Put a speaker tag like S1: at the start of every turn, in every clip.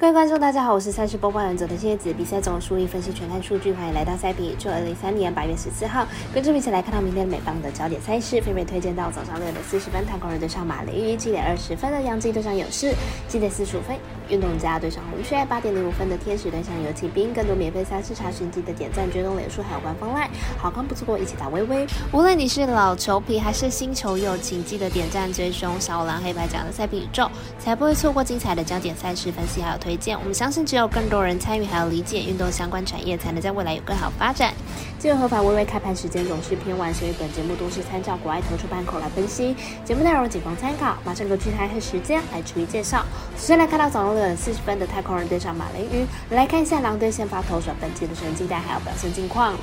S1: 各位观众，大家好，我是赛事播报员佐藤蝎子。比赛总数一分析全看数据，欢迎来到赛比。就二零三年八月十四号，跟着一起来看到明天美邦的焦点赛事，分别推荐到早上六点四十分，太空人对上马林鱼；七点二十分的杨基对上勇士；七点四十五分，运动家对上红雀；八点零五分的天使对上游骑兵。更多免费赛事查询记得点赞、追踪、脸书还有官方 LINE。好看不错过，一起打微微。无论你是老球皮还是新球友，请记得点赞、追踪小五郎黑白奖的赛品宇宙，才不会错过精彩的焦点赛事分析还有推荐。我们相信。只有更多人参与，还有理解运动相关产业，才能在未来有更好发展。自由合法微微开盘时间总是偏晚，所以本节目都是参照国外投出盘口来分析。节目内容仅供参考。马上根据台和时间来逐一介绍。首先来看到早上四十分的太空人对上马林鱼，来看一下狼队先发投手本季的成绩单还有表现近况。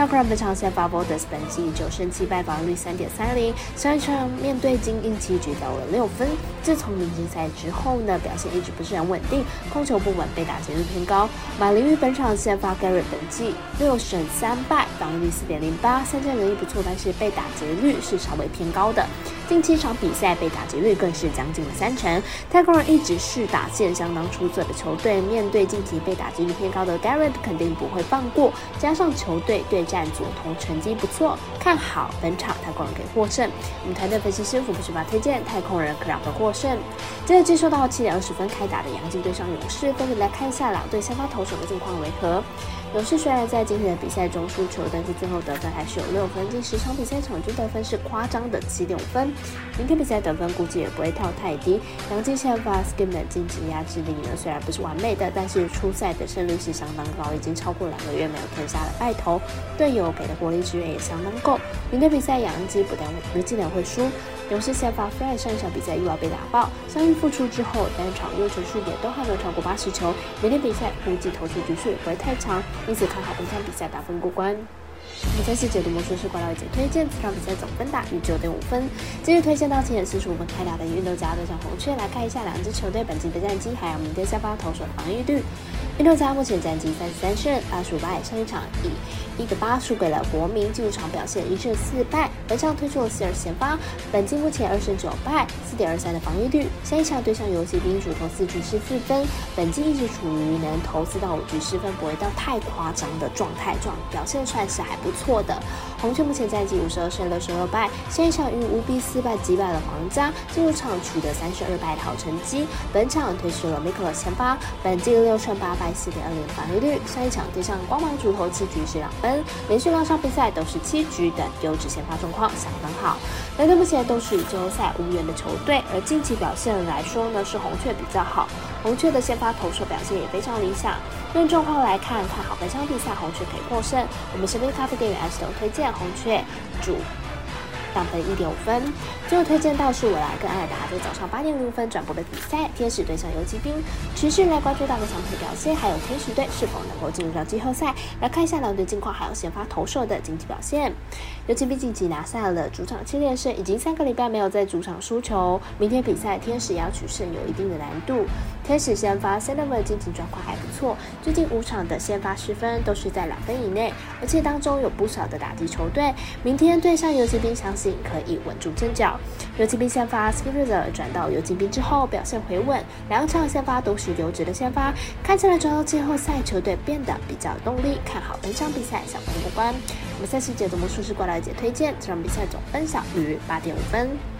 S1: 太空人本场先发 v o d e s 本季九胜七败，防御率三点三零。上一场面对精英七局掉了六分。自从明星赛之后呢，表现一直不是很稳定，控球不稳，被打劫率偏高。马林鱼本场先发 Gary 本季六胜三败，防御率四点零八，三振能力不错，但是被打劫率是稍微偏高的。近七场比赛被打击率更是将近了三成。泰国人一直是打线相当出色的球队，面对近期被打击率偏高的 Garrett，肯定不会放过。加上球队对战组同成绩不错，看好本场他可能可以获胜。我们团队分析师傅不是把推荐太空人可让分获胜。接着接收到七点二十分开打的洋基对上勇士，分别来看一下两队先发投手的状况为何。勇士虽然在今天的比赛中输球，但是最后得分还是有六分，近十场比赛场均得分是夸张的七点五分。明天比赛得分估计也不会跳太低。杨基先发 s k i m 的晋级压制力呢，虽然不是完美的，但是初赛的胜率是相当高，已经超过两个月没有吞下了败投，队友给的火力支援也相当够。明天比赛杨基不但不记得会输。勇士先发 Fry 上一场比赛又要被打爆，伤愈复出之后单场六球数也都还没有超过八十球，明天比赛估计投出局数也不会太长，因此看好本场比赛打分过关。我们再次解读魔术师怪盗一节推荐，这场比赛总分大于九点五分。今日推荐到七点四十五分开打的运动家对上红雀，来看一下两支球队本季的战绩，还有明天下发投手的防御率。运动家目前战绩三十三胜八十五败，上一场以一个八输给了国民，进入场表现一胜四败。本场推出了四二先发，本季目前二胜九败，四点二三的防御率。下一场对上游戏兵主投四局失四分，本季一直处于能投四到五局失分不会到太夸张的状态，状表现算是还不错的。红雀目前战绩五十二胜六十二败，下一场与五比四败击败了皇家，进入场取得三十二败的好成绩。本场推出了 m i k e l 先发，本季六胜八败。四点二零防御率，上一场对上光芒主投七局是两分，连续两场比赛都是七局等优质先发状况相当好。两队目前都是季后赛无缘的球队，而近期表现来说呢，是红雀比较好。红雀的先发投手表现也非常理想。论状况来看，看好本场比赛红雀可以获胜。我们身边咖啡店员艾斯都推荐红雀主。当分一点五分。最后推荐到是我来跟艾尔达在早上八点零五分转播的比赛，天使对上游击兵，持续来关注到的强队表现，还有天使队是否能够进入到季后赛。来看一下两队近况，还有先发投手的竞技表现。游击兵晋级拿下了主场七连胜，已经三个礼拜没有在主场输球。明天比赛天使要取胜有一定的难度。天使先发 c e n e v e r 近期状况还不错，最近五场的先发失分都是在两分以内，而且当中有不少的打击球队。明天对上游击兵，相信可以稳住阵脚。游击兵先发 s k i p p e r 转到游击兵之后表现回稳，两场先发都是优质的先发，看起来转到季后赛球队变得比较有动力，看好本场比赛小分过关。我们赛事解读魔术师过来姐推荐，这场比赛总分小于八点五分。